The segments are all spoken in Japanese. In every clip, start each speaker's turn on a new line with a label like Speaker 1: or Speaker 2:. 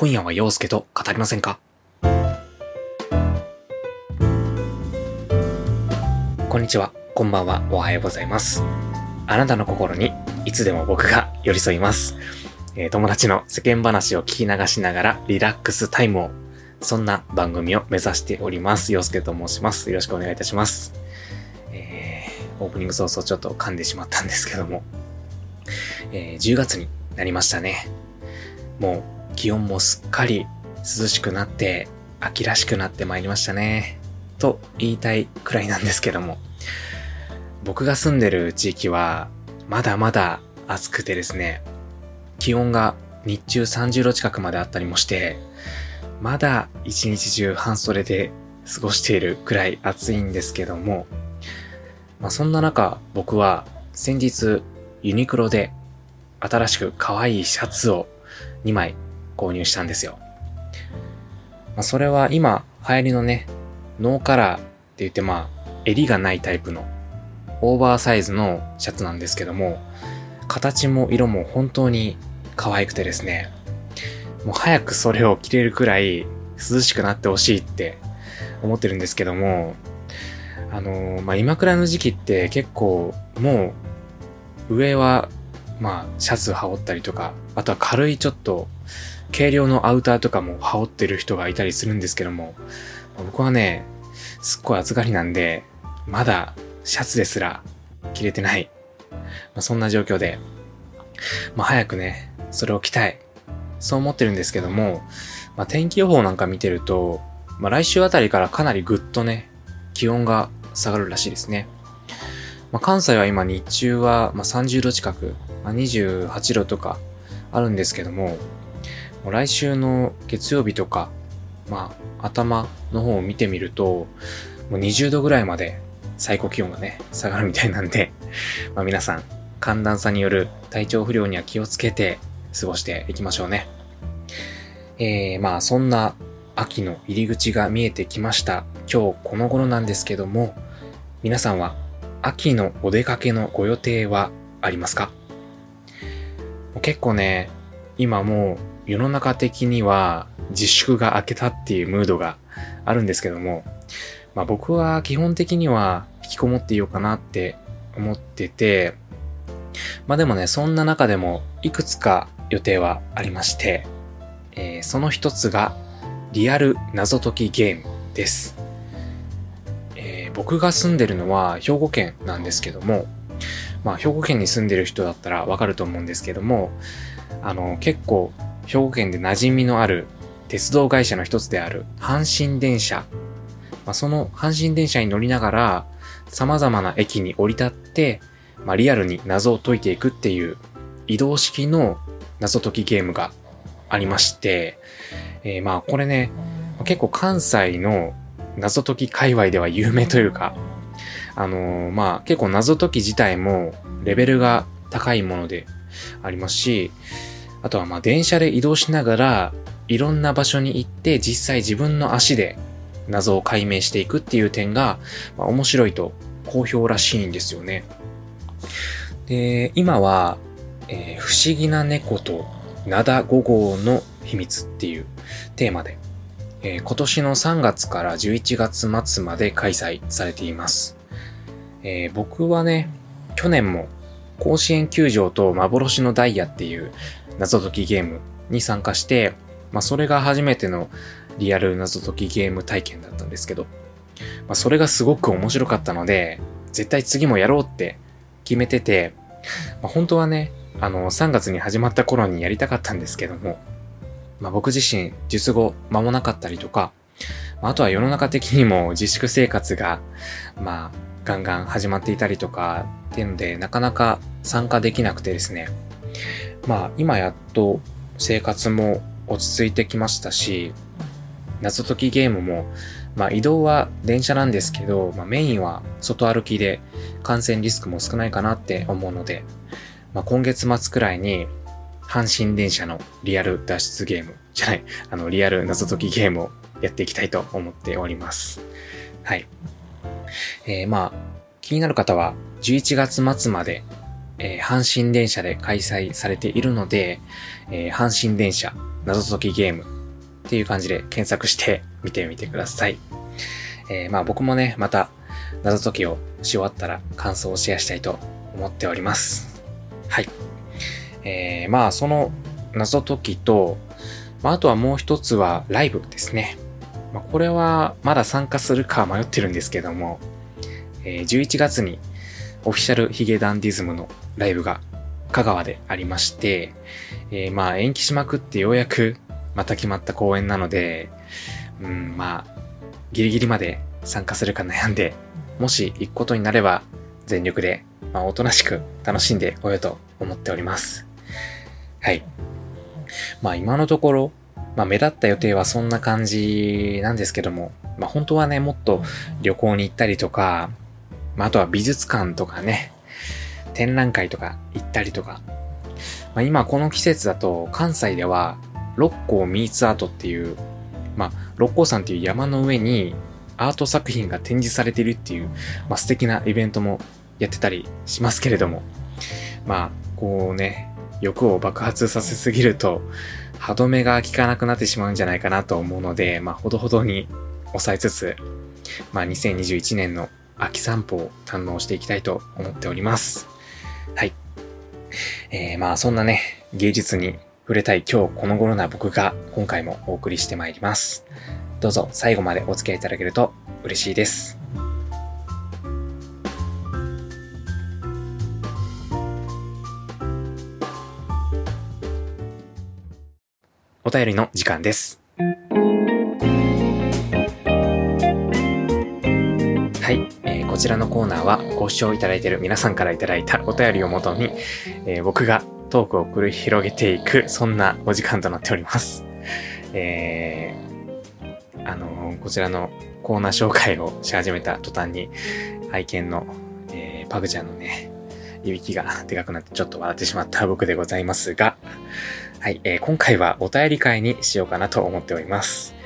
Speaker 1: 今夜は陽介と語りませんか？こんにちは、こんばんは、おはようございます。あなたの心にいつでも僕が寄り添います。え友達の世間話を聞き流しながらリラックスタイムを、そんな番組を目指しております。陽介と申します。よろしくお願いいたします。えー、オープニング早々ちょっと噛んでしまったんですけども、えー10月になりましたね。もう気温もすっかり涼しくなって、秋らしくなってまいりましたね。と言いたいくらいなんですけども、僕が住んでる地域はまだまだ暑くてですね、気温が日中30度近くまであったりもして、まだ一日中半袖で過ごしているくらい暑いんですけども、まあそんな中僕は先日ユニクロで新しく可愛いシャツを2枚購入したんですよ。まあそれは今流行りのね、ノーカラーって言ってまあ襟がないタイプのオーバーサイズのシャツなんですけども、形も色も本当に可愛くてですね、もう早くそれを着れるくらい涼しくなってほしいって思ってるんですけども、あのーまあ、今くらいの時期って結構もう上はまあシャツ羽織ったりとか、あとは軽いちょっと軽量のアウターとかも羽織ってる人がいたりするんですけども、僕はね、すっごい暑がりなんで、まだシャツですら着れてない。まあ、そんな状況で、まあ、早くね、それを着たい。そう思ってるんですけども、まあ、天気予報なんか見てると、まあ、来週あたりからかなりぐっとね、気温が下がるらしいですね。まあ、関西は今日中はまあ30度近く、まあ、28度とかあるんですけども、来週の月曜日とか、まあ、頭の方を見てみると、もう20度ぐらいまで最高気温がね、下がるみたいなんで、まあ皆さん、寒暖差による体調不良には気をつけて過ごしていきましょうね。えー、まあそんな秋の入り口が見えてきました。今日この頃なんですけども、皆さんは秋のお出かけのご予定はありますか？結構ね、今もう世の中的には自粛が明けたっていうムードがあるんですけども、まあ僕は基本的には引きこもっていようかなって思ってて、まあでもね、そんな中でもいくつか予定はありまして、えーその一つがリアル謎解きゲームです。えー僕が住んでるのは兵庫県なんですけども、まあ兵庫県に住んでる人だったらわかると思うんですけども、あの結構兵庫県で馴染みのある鉄道会社の一つである阪神電車。まあ、その阪神電車に乗りながら、様々な駅に降り立って、まあ、リアルに謎を解いていくっていう移動式の謎解きゲームがありまして、えーまあこれね、結構関西の謎解き界隈では有名というか、あのーまあ結構謎解き自体もレベルが高いものでありますし、あとはまあ電車で移動しながらいろんな場所に行って実際自分の足で謎を解明していくっていう点が、まあ、面白いと好評らしいんですよね。で、今は、えー不思議な猫と灘5号の秘密っていうテーマで、えー今年の3月から11月末まで開催されています。えー僕はね、去年も甲子園球場と幻のダイヤっていう謎解きゲームに参加して、まあそれが初めてのリアル謎解きゲーム体験だったんですけど、まあ、それがすごく面白かったので、絶対次もやろうって決めてて、まあ、本当はね、あの、3月に始まった頃にやりたかったんですけども、まあ、僕自身、術後間もなかったりとか、ああとは世の中的にも自粛生活が、まあ、ガンガン始まっていたりとか、っていうので、なかなか参加できなくてですね、まあ、今やっと生活も落ち着いてきましたし、謎解きゲームも、まあ移動は電車なんですけど、まあメインは外歩きで感染リスクも少ないかなって思うので、まあ今月末くらいに阪神電車のリアル脱出ゲーム、じゃない、あのリアル謎解きゲームをやっていきたいと思っております。はい。えーまあ、気になる方は11月末まで、えー阪神電車で開催されているので、えー阪神電車謎解きゲームっていう感じで検索して 見てみてください。えー、まあ僕もね、また謎解きをし終わったら感想をシェアしたいと思っております。はい。えー、まあその謎解きと、まあ、あとはもう一つはライブですね。まあ、これはまだ参加するか迷ってるんですけども、えー、11月にオフィシャルヒゲダンディズムのライブが香川でありまして、えー、まあ延期しまくってようやくまた決まった公演なので、うん、まあ、ギリギリまで参加するか悩んで、もし行くことになれば全力で、まあ、おとなしく楽しんでこようと思っております。はい。まあ今のところ、まあ目立った予定はそんな感じなんですけども、まあ本当はね、もっと旅行に行ったりとか、まああとは美術館とかね、展覧会とか行ったりとか、まあ今この季節だと関西では六甲ミーツアートっていう、まあ六甲山っていう山の上にアート作品が展示されているっていう、まあ素敵なイベントもやってたりしますけれども、まあこうね、欲を爆発させすぎると、歯止めが効かなくなってしまうんじゃないかなと思うので、まあ、ほどほどに抑えつつ、まあ、2021年の秋散歩を堪能していきたいと思っております。はい。えー、まあ、そんなね、芸術に触れたい今日この頃な僕が今回もお送りしてまいります。どうぞ最後までお付き合いいただけると嬉しいです。お便りの時間です。こちらのコーナーはご視聴いただいている皆さんからいただいたお便りをもとに、えー、僕がトークを繰り広げていく、そんなお時間となっております。えー、あのー、こちらのコーナー紹介をし始めた途端に、愛犬の、えー、パグちゃんのね、いびきがでかくなってちょっと笑ってしまった僕でございますが、はい、えー、今回はお便り会にしようかなと思っております。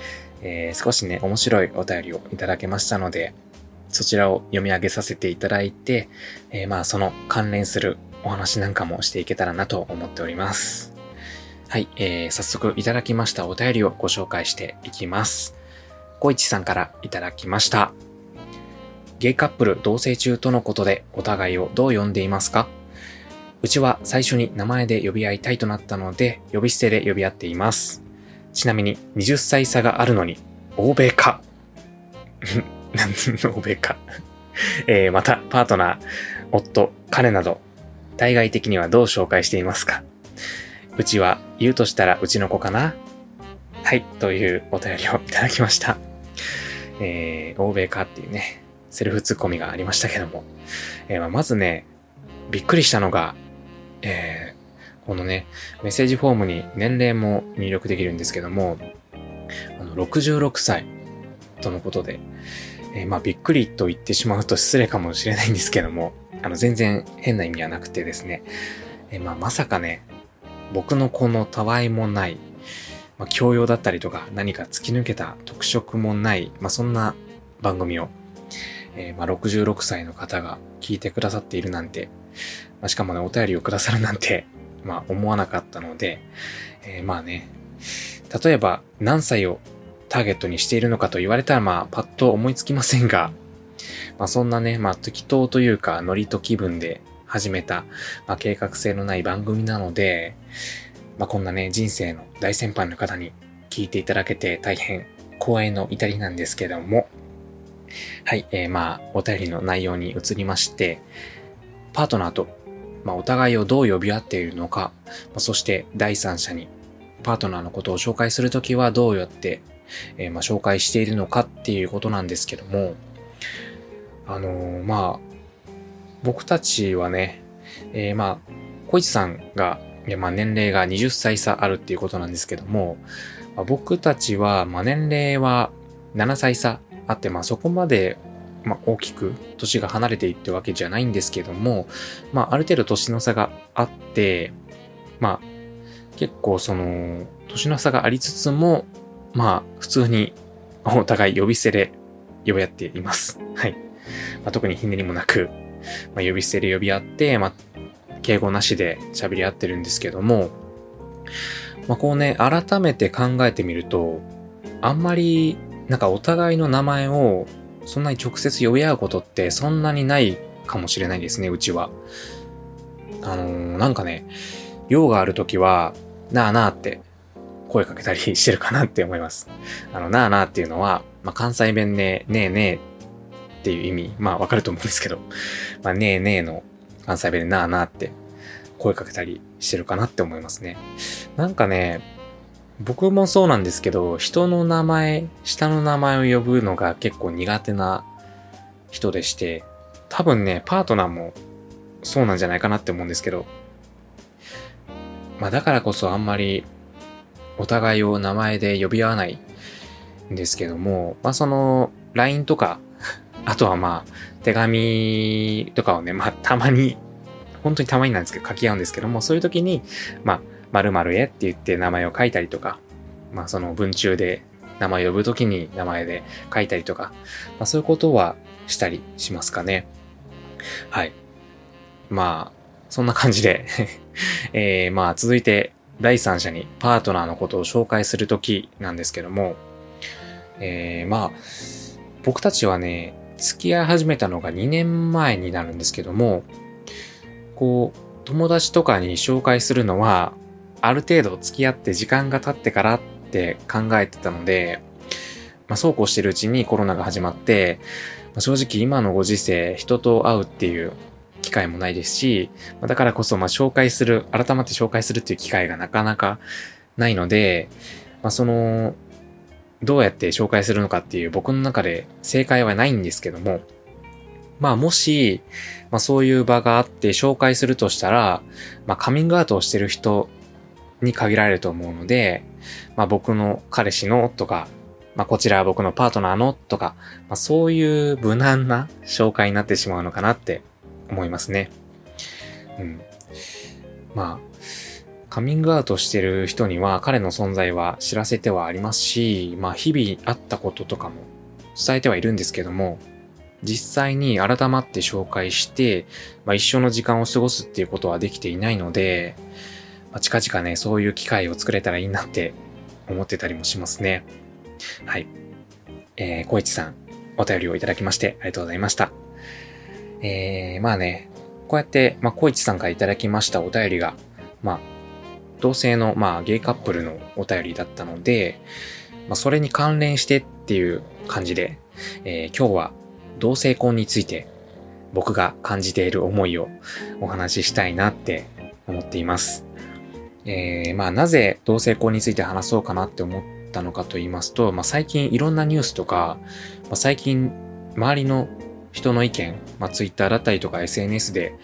Speaker 1: えー、少しね、面白いお便りをいただけましたので、そちらを読み上げさせていただいて、えー、まあその関連するお話なんかもしていけたらなと思っております。はい、えー、早速いただきましたお便りをご紹介していきます。小市さんからいただきました。ゲイカップル同棲中とのことでお互いをどう呼んでいますか？うちは最初に名前で呼び合いたいとなったので、呼び捨てで呼び合っています。ちなみに20歳差があるのに、欧米か。欧米か。え、また、パートナー、夫、彼など、対外的にはどう紹介していますか？うちは言うとしたらうちの子かな？はい、というお便りをいただきました。えー、欧米かっていうね、セルフツッコミがありましたけども。えー、まあ、まずね、びっくりしたのが、えー、このね、メッセージフォームに年齢も入力できるんですけども、あの66歳とのことで、えー、まあびっくりと言ってしまうと失礼かもしれないんですけども、あの全然変な意味はなくてですね、えー、まあまさかね、僕のこのたわいもない、まあ、教養だったりとか何か突き抜けた特色もない、まあそんな番組を、えー、まあ66歳の方が聞いてくださっているなんて、まあ、しかもね、お便りをくださるなんて、まあ思わなかったので、えー、まあね、例えば何歳をターゲットにしているのかと言われたらまあパッと思いつきませんが、まあそんなね、まあ適当というかノリと気分で始めた、まあ計画性のない番組なので、まあこんなね、人生の大先輩の方に聞いていただけて大変光栄の至りなんですけども、はい、えー、まあお便りの内容に移りまして、パートナーとまあ、お互いをどう呼び合っているのか、まあ、そして第三者にパートナーのことを紹介するときはどうやって、えー、まあ、紹介しているのかっていうことなんですけども、あのー、まあ、僕たちはね、えー、まあ、小市さんが、まあ年齢が20歳差あるっていうことなんですけども、まあ、僕たちは、まあ年齢は7歳差あって、まあそこまでまあ、大きく年が離れていってわけじゃないんですけども、まあ、ある程度年の差があって、まあ、結構その、年の差がありつつも、まあ、普通にお互い呼び捨てで呼び合っています。はい。まあ、特にひねりもなく、まあ、呼び捨てで呼び合って、まあ、敬語なしで喋り合ってるんですけども、まあ、こうね、改めて考えてみると、あんまり、なんかお互いの名前を、そんなに直接呼び合うことってそんなにないかもしれないですね、うちは。あのー、なんかね、用があるときは、なあなあって声かけたりしてるかなって思います。あの、なあなあっていうのは、まあ、関西弁で、ねえねえっていう意味、まあわかると思うんですけど、まあ、ねえねえの関西弁でなあなあって声かけたりしてるかなって思いますね。なんかね、僕もそうなんですけど、人の名前、下の名前を呼ぶのが結構苦手な人でして、多分ね、パートナーもそうなんじゃないかなって思うんですけど、まあだからこそあんまりお互いを名前で呼び合わないんですけども、まあその LINE とか、あとはまあ手紙とかをね、まあたまに、本当にたまになんですけど書き合うんですけども、そういう時に、まあ〇〇へって言って名前を書いたりとか、まあその文中で名前を呼ぶ時に名前で書いたりとか、まあそういうことはしたりしますかね。はい。まあ、そんな感じで えー、まあ続いて第三者にパートナーのことを紹介するときなんですけども、えー、まあ、僕たちはね、付き合い始めたのが2年前になるんですけども、こう、友達とかに紹介するのは、ある程度付き合って時間が経ってからって考えてたので、まあ、そうこうしてるうちにコロナが始まって、まあ、正直今のご時世、人と会うっていう機会もないですし、だからこそ、まあ、紹介する、改まって紹介するっていう機会がなかなかないので、まあ、その、どうやって紹介するのかっていう僕の中で正解はないんですけども、まあもし、まあそういう場があって紹介するとしたら、まあカミングアウトをしてる人に限られると思うので、まあ僕の彼氏のとか、まあこちらは僕のパートナーのとか、まあそういう無難な紹介になってしまうのかなって思いますね。うん。まあ、カミングアウトしてる人には彼の存在は知らせてはありますし、まあ日々あったこととかも伝えてはいるんですけども、実際に改まって紹介して、まあ、一緒の時間を過ごすっていうことはできていないので、まあ、近々ね、そういう機会を作れたらいいなって思ってたりもしますね。はい。えー、小市さん、お便りをいただきましてありがとうございました。えー、まあね、こうやって、まあ、小市さんからいただきましたお便りが、まあ、同性の、まあ、ゲイカップルのお便りだったので、まあ、それに関連してっていう感じで、えー、今日は同性婚について僕が感じている思いをお話ししたいなって思っています。えー、まあなぜ同性婚について話そうかなって思ったのかと言いますと、まあ最近いろんなニュースとか、まあ、最近周りの人の意見、まあ、ツイッターだったりとか SNS で、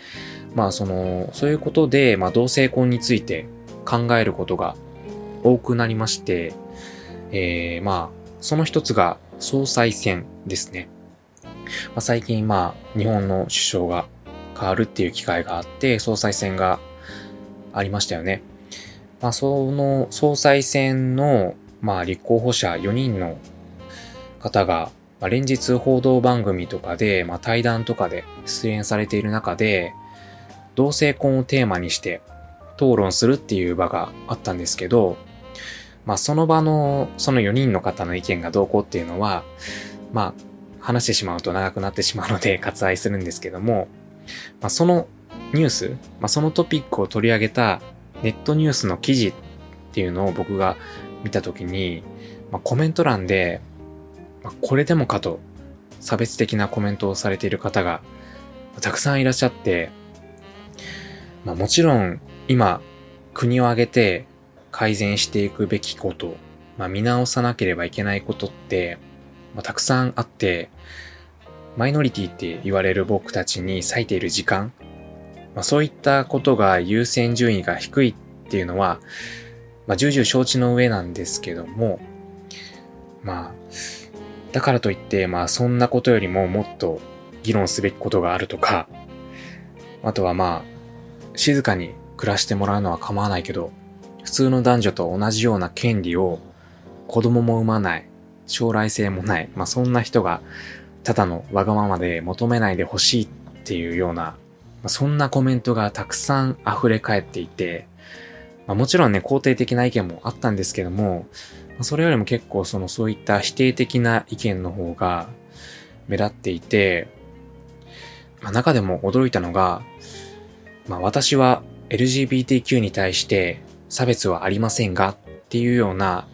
Speaker 1: まあその、そういうことで、まあ同性婚について考えることが多くなりまして、えー、まあ、その一つが総裁選ですね。まあ、最近まあ、日本の首相が変わるっていう機会があって、総裁選がありましたよね。まあ、その総裁選の、まあ、立候補者4人の方が、まあ、連日報道番組とかで、まあ、対談とかで出演されている中で、同性婚をテーマにして討論するっていう場があったんですけど、まあその場のその4人の方の意見がどうこうっていうのは、まあ話してしまうと長くなってしまうので割愛するんですけども、まあそのニュース、まあそのトピックを取り上げたネットニュースの記事っていうのを僕が見たときに、まあコメント欄で、これでもかと差別的なコメントをされている方がたくさんいらっしゃって、まあもちろん今国を挙げて改善していくべきこと、まあ見直さなければいけないことって、まあ、たくさんあって、マイノリティって言われる僕たちに割いている時間、まあ、そういったことが優先順位が低いっていうのは、まあ、重々承知の上なんですけども、まあ、だからといって、まあ、そんなことよりももっと議論すべきことがあるとか、あとはまあ、静かに暮らしてもらうのは構わないけど、普通の男女と同じような権利を子供も産まない、将来性もない、まあそんな人がただのわがままで求めないでほしいっていうような、まあ、そんなコメントがたくさん溢れ返っていて、まあ、もちろんね、肯定的な意見もあったんですけども、それよりも結構そのそういった否定的な意見の方が目立っていて、まあ、中でも驚いたのが、まあ、私は LGBTQ に対して差別はありませんがっていうような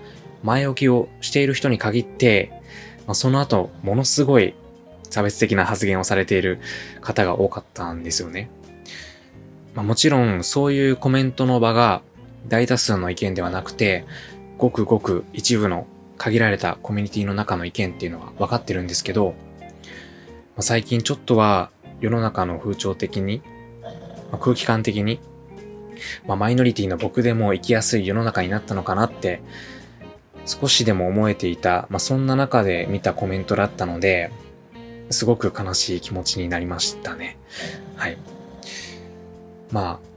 Speaker 1: 前置きをしている人に限って、まあ、その後ものすごい差別的な発言をされている方が多かったんですよね。まあ、もちろんそういうコメントの場が大多数の意見ではなくて、ごくごく一部の限られたコミュニティの中の意見っていうのは分かってるんですけど、まあ、最近ちょっとは世の中の風潮的に、ま、空気感的に、ま、マイノリティの僕でも生きやすい世の中になったのかなって少しでも思えていた、まあ、そんな中で見たコメントだったので、すごく悲しい気持ちになりましたね。はい。まあ、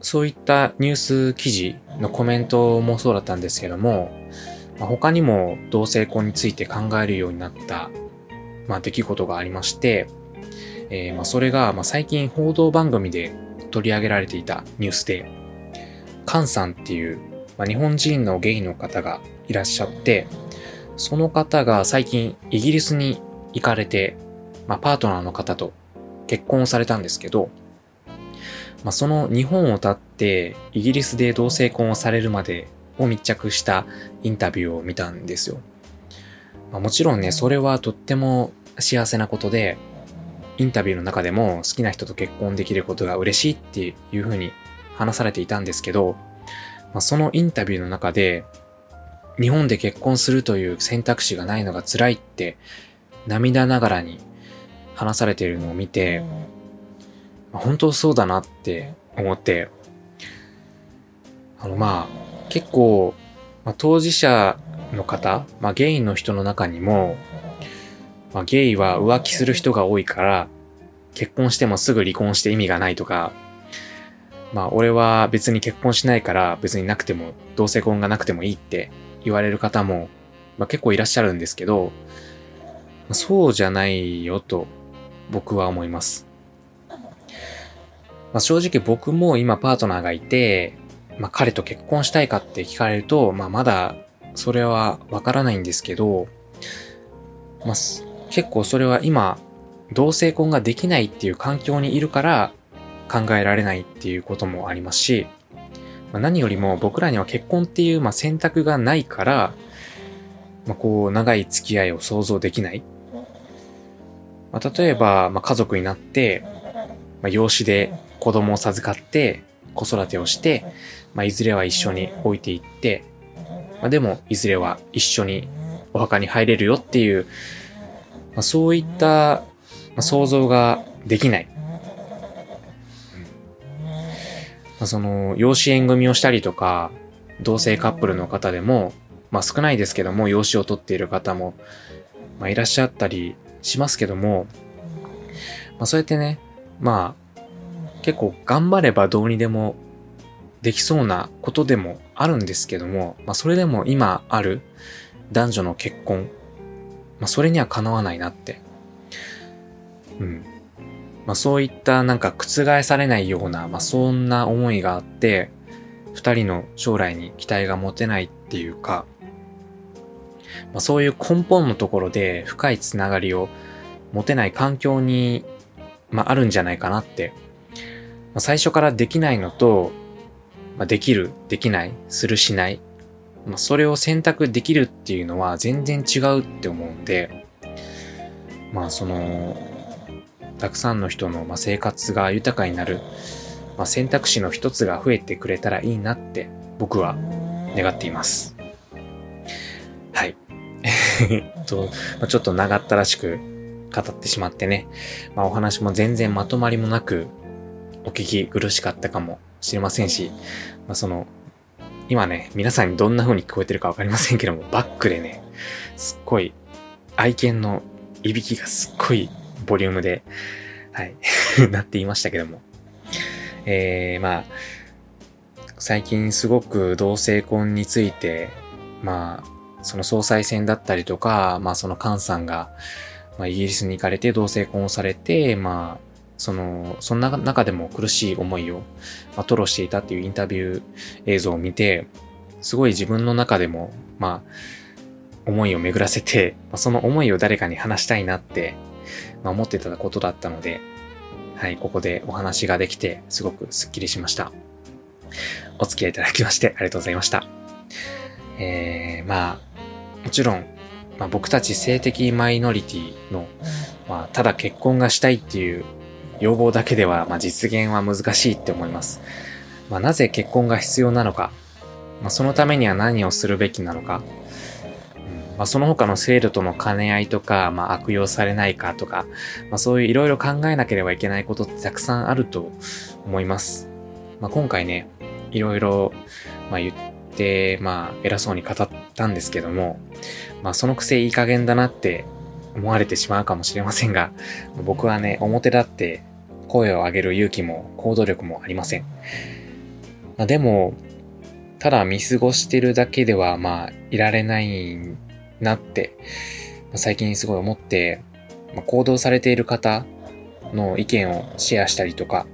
Speaker 1: そういったニュース記事のコメントもそうだったんですけども、まあ、他にも同性婚について考えるようになった、まあ、出来事がありまして、えー、まあそれが、まあ、最近報道番組で取り上げられていたニュースで、カンさんっていう、まあ、日本人のゲイの方がいらっしゃって、その方が最近イギリスに行かれて、まあ、パートナーの方と結婚されたんですけど、まあ、その日本を立ってイギリスで同性婚をされるまでを密着したインタビューを見たんですよ。まあ、もちろんね、それはとっても幸せなことで、インタビューの中でも好きな人と結婚できることが嬉しいっていうふうに話されていたんですけど、まあ、そのインタビューの中で、日本で結婚するという選択肢がないのが辛いって涙ながらに話されているのを見て、本当そうだなって思って、あのまあ、結構、まあ、当事者の方、まあゲイの人の中にも、まあゲイは浮気する人が多いから、結婚してもすぐ離婚して意味がないとか、まあ俺は別に結婚しないから別になくても、同性婚がなくてもいいって言われる方も、まあ結構いらっしゃるんですけど、そうじゃないよと僕は思います。まあ、正直僕も今パートナーがいて、まあ、彼と結婚したいかって聞かれると、まあ、まだそれはわからないんですけど、まあ、結構それは今、同性婚ができないっていう環境にいるから考えられないっていうこともありますし、まあ、何よりも僕らには結婚っていうまあ選択がないから、まあ、こう長い付き合いを想像できない。まあ、例えば、まあ、家族になって、まあ、養子で子供を授かって子育てをして、まあ、いずれは一緒に置いていって、まあ、でもいずれは一緒にお墓に入れるよっていう、まあ、そういった、想像ができない。まあ、その養子縁組をしたりとか同性カップルの方でも、まあ、少ないですけども養子を取っている方も、まあ、いらっしゃったりしますけども、まあ、そうやってねまあ結構頑張ればどうにでもできそうなことでもあるんですけども、まあそれでも今ある男女の結婚、まあそれにはかなわないなって。うん。まあそういったなんか覆されないような、まあそんな思いがあって、二人の将来に期待が持てないっていうか、まあそういう根本のところで深いつながりを持てない環境に、まああるんじゃないかなってま最初からできないのと、まあ、できる、できない、する、しない、まあ、それを選択できるっていうのは全然違うって思うんで、まあその、たくさんの人の生活が豊かになる、まあ、選択肢の一つが増えてくれたらいいなって僕は願っています。はい。と、まあ、ちょっと長ったらしく語ってしまってね、まあ、お話も全然まとまりもなく、お聞き苦しかったかもしれませんし、まあ、その、今ね、皆さんにどんな風に聞こえてるかわかりませんけども、バックでね、すっごい、愛犬のいびきがすっごいボリュームで、はい、なっていましたけども。えー、まあ、最近すごく同性婚について、まあ、その総裁選だったりとか、まあその菅さんが、まあイギリスに行かれて同性婚をされて、まあ、その、そんな中でも苦しい思いを、まあ、吐露していたっていうインタビュー映像を見て、すごい自分の中でも、まあ、思いを巡らせて、まあ、その思いを誰かに話したいなって、まあ、思ってたことだったので、はい、ここでお話ができて、すごくスッキリしました。お付き合いいただきましてありがとうございました。えー、まあ、もちろん、まあ、僕たち性的マイノリティの、まあ、ただ結婚がしたいっていう要望だけでは、まあ、実現は難しいって思います。まあ、なぜ結婚が必要なのか、まあ、そのためには何をするべきなのか、うん。まあ、その他の制度との兼ね合いとか、まあ、悪用されないかとか、まあ、そういういろいろ考えなければいけないことってたくさんあると思います。まあ、今回ね、いろいろ、まあ、言って、まあ、偉そうに語ったんですけども、まあ、そのくせいい加減だなって思われてしまうかもしれませんが、僕はね、表立って声を上げる勇気も行動力もありません。まあ、でも、ただ見過ごしてるだけでは、まあ、いられないなって、まあ、最近すごい思って、まあ、行動されている方の意見をシェアしたりとか、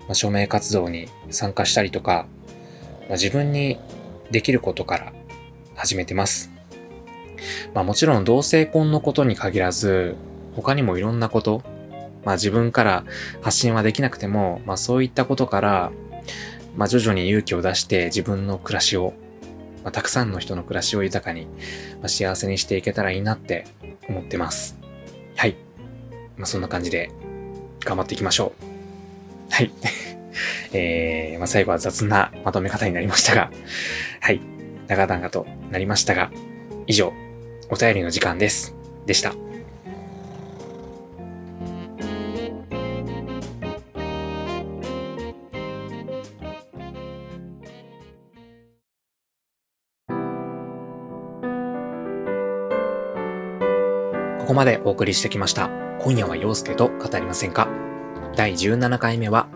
Speaker 1: まあ、署名活動に参加したりとか、まあ、自分にできることから始めてます。まあもちろん同性婚のことに限らず、他にもいろんなこと、まあ自分から発信はできなくても、まあそういったことから、まあ徐々に勇気を出して自分の暮らしを、まあたくさんの人の暮らしを豊かに、まあ、幸せにしていけたらいいなって思ってます。はい。まあそんな感じで頑張っていきましょう。はい。えー、まあ最後は雑なまとめ方になりましたが、はい。長々となりましたが、以上、お便りの時間です。でした。ここまでお送りしてきました。今夜は陽介と語りませんか？第17回目は、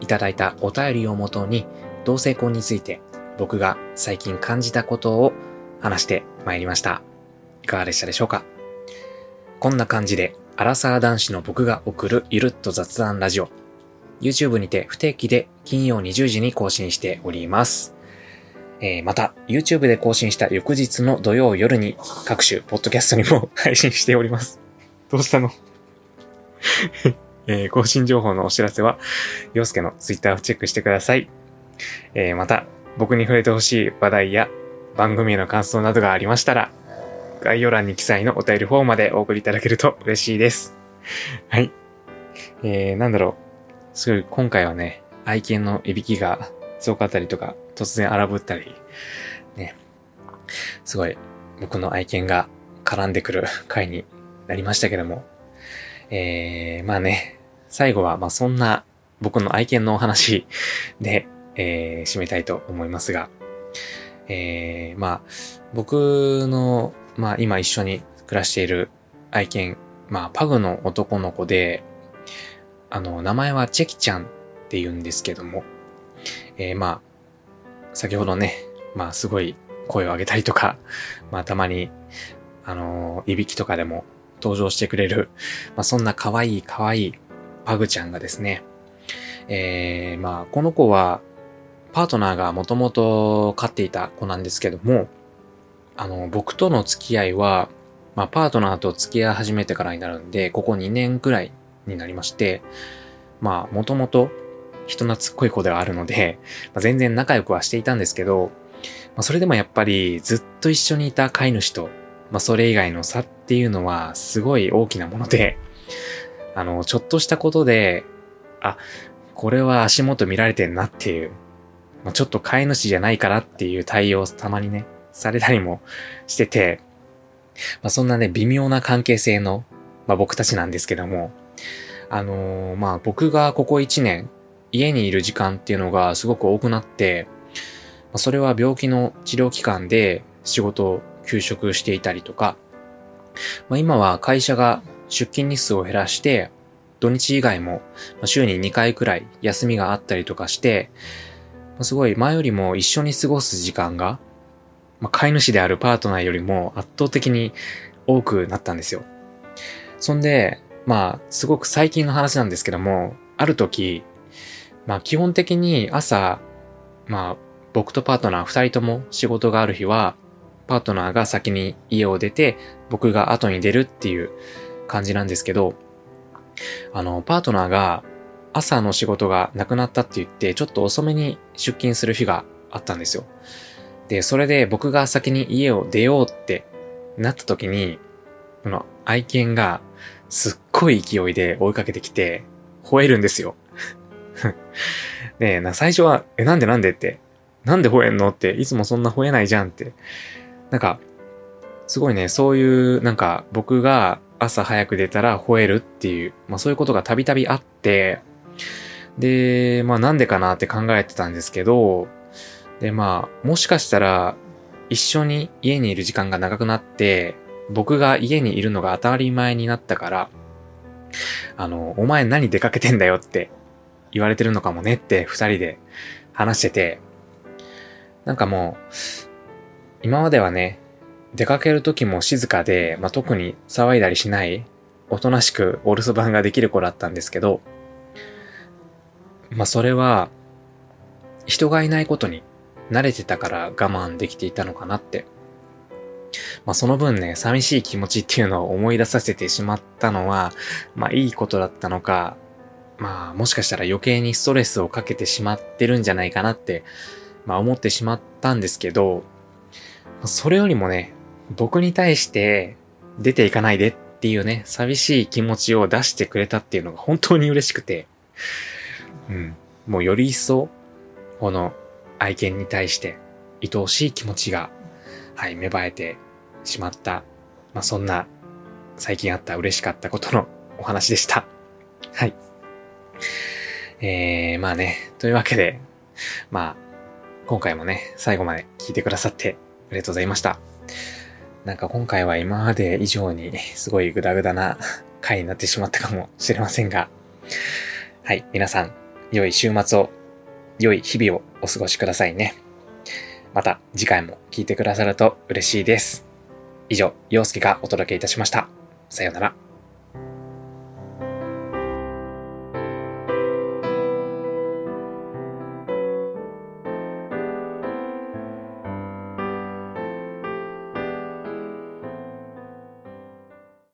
Speaker 1: いただいたお便りをもとに、同性婚について僕が最近感じたことを話してまいりました。いかがでしたでしょうか？こんな感じで、アラサー男子の僕が送るゆるっと雑談ラジオ。YouTube にて不定期で金曜20時に更新しております。えー、また、YouTube で更新した翌日の土曜夜に各種ポッドキャストにも 配信しております。どうしたの？えー、更新情報のお知らせは、洋介の Twitter をチェックしてください。えー、また、僕に触れてほしい話題や番組への感想などがありましたら、概要欄に記載のお便りフォームまでお送りいただけると嬉しいです。はい。えー、なんだろう。すごい、今回はね、愛犬のいびきがすごかったりとか、突然荒ぶったり、ね、すごい、僕の愛犬が絡んでくる 回になりましたけども、えー、まあね、最後は、まあそんな僕の愛犬のお話 で、えー、締めたいと思いますが、えー、まあ、僕のまあ今一緒に暮らしている愛犬、まあパグの男の子で、あの、名前はチェキちゃんって言うんですけども、えー、まあ、先ほどね、まあすごい声を上げたりとか、まあたまに、あのー、いびきとかでも登場してくれる、まあそんな可愛い可愛いパグちゃんがですね、えー、まあこの子は、パートナーがもともと飼っていた子なんですけども、あの、僕との付き合いは、まあ、パートナーと付き合い始めてからになるんで、ここ2年くらいになりまして、まあ、もともと人懐っこい子ではあるので、まあ、全然仲良くはしていたんですけど、まあ、それでもやっぱりずっと一緒にいた飼い主と、まあ、それ以外の差っていうのはすごい大きなもので、あの、ちょっとしたことで、あ、これは足元見られてんなっていう、まあ、ちょっと飼い主じゃないからっていう対応をたまにね、されたりもしてて、まあ、そんなね、微妙な関係性の、まあ、僕たちなんですけども、あのー、まあ、僕がここ1年、家にいる時間っていうのがすごく多くなって、ま、それは病気の治療期間で仕事を休職していたりとか、まあ、今は会社が出勤日数を減らして、土日以外も週に2回くらい休みがあったりとかして、すごい前よりも一緒に過ごす時間がまあ、飼い主であるパートナーよりも圧倒的に多くなったんですよ。そんで、まあ、すごく最近の話なんですけども、ある時、まあ基本的に朝、まあ僕とパートナー二人とも仕事がある日は、パートナーが先に家を出て、僕が後に出るっていう感じなんですけど、あの、パートナーが朝の仕事がなくなったって言って、ちょっと遅めに出勤する日があったんですよ。で、それで僕が先に家を出ようってなった時に、この愛犬がすっごい勢いで追いかけてきて、吠えるんですよ。で、な、最初は、え、なんでなんで？って、なんで吠えんの？って、いつもそんな吠えないじゃんって。なんか、すごいね、そういう、なんか、僕が朝早く出たら吠えるっていう、まあそういうことがたびたびあって、で、まあなんでかなって考えてたんですけど、で、まあ、もしかしたら、一緒に家にいる時間が長くなって、僕が家にいるのが当たり前になったから、あの、お前何出かけてんだよって言われてるのかもねって二人で話してて、なんかもう、今まではね、出かける時も静かで、まあ、特に騒いだりしない、おとなしくお留守番ができる子だったんですけど、まあ、それは、人がいないことに慣れてたから我慢できていたのかなって。まあ、その分ね、寂しい気持ちっていうのを思い出させてしまったのは、まあ、いいことだったのか、まあ、もしかしたら余計にストレスをかけてしまってるんじゃないかなって、まあ、思ってしまったんですけど、それよりもね、僕に対して出ていかないでっていうね、寂しい気持ちを出してくれたっていうのが本当に嬉しくて、うん。もうより一層、この愛犬に対して愛おしい気持ちが、はい、芽生えてしまった。まあ、そんな最近あった嬉しかったことのお話でした。はい。えー、まあね、というわけで、まあ、今回もね、最後まで聞いてくださってありがとうございました。なんか今回は今まで以上にすごいグダグダな回になってしまったかもしれませんが、はい、皆さん、良い週末を、良い日々をお過ごしくださいね。また次回も聞いてくださると嬉しいです。以上、陽介がお届けいたしました。さようなら。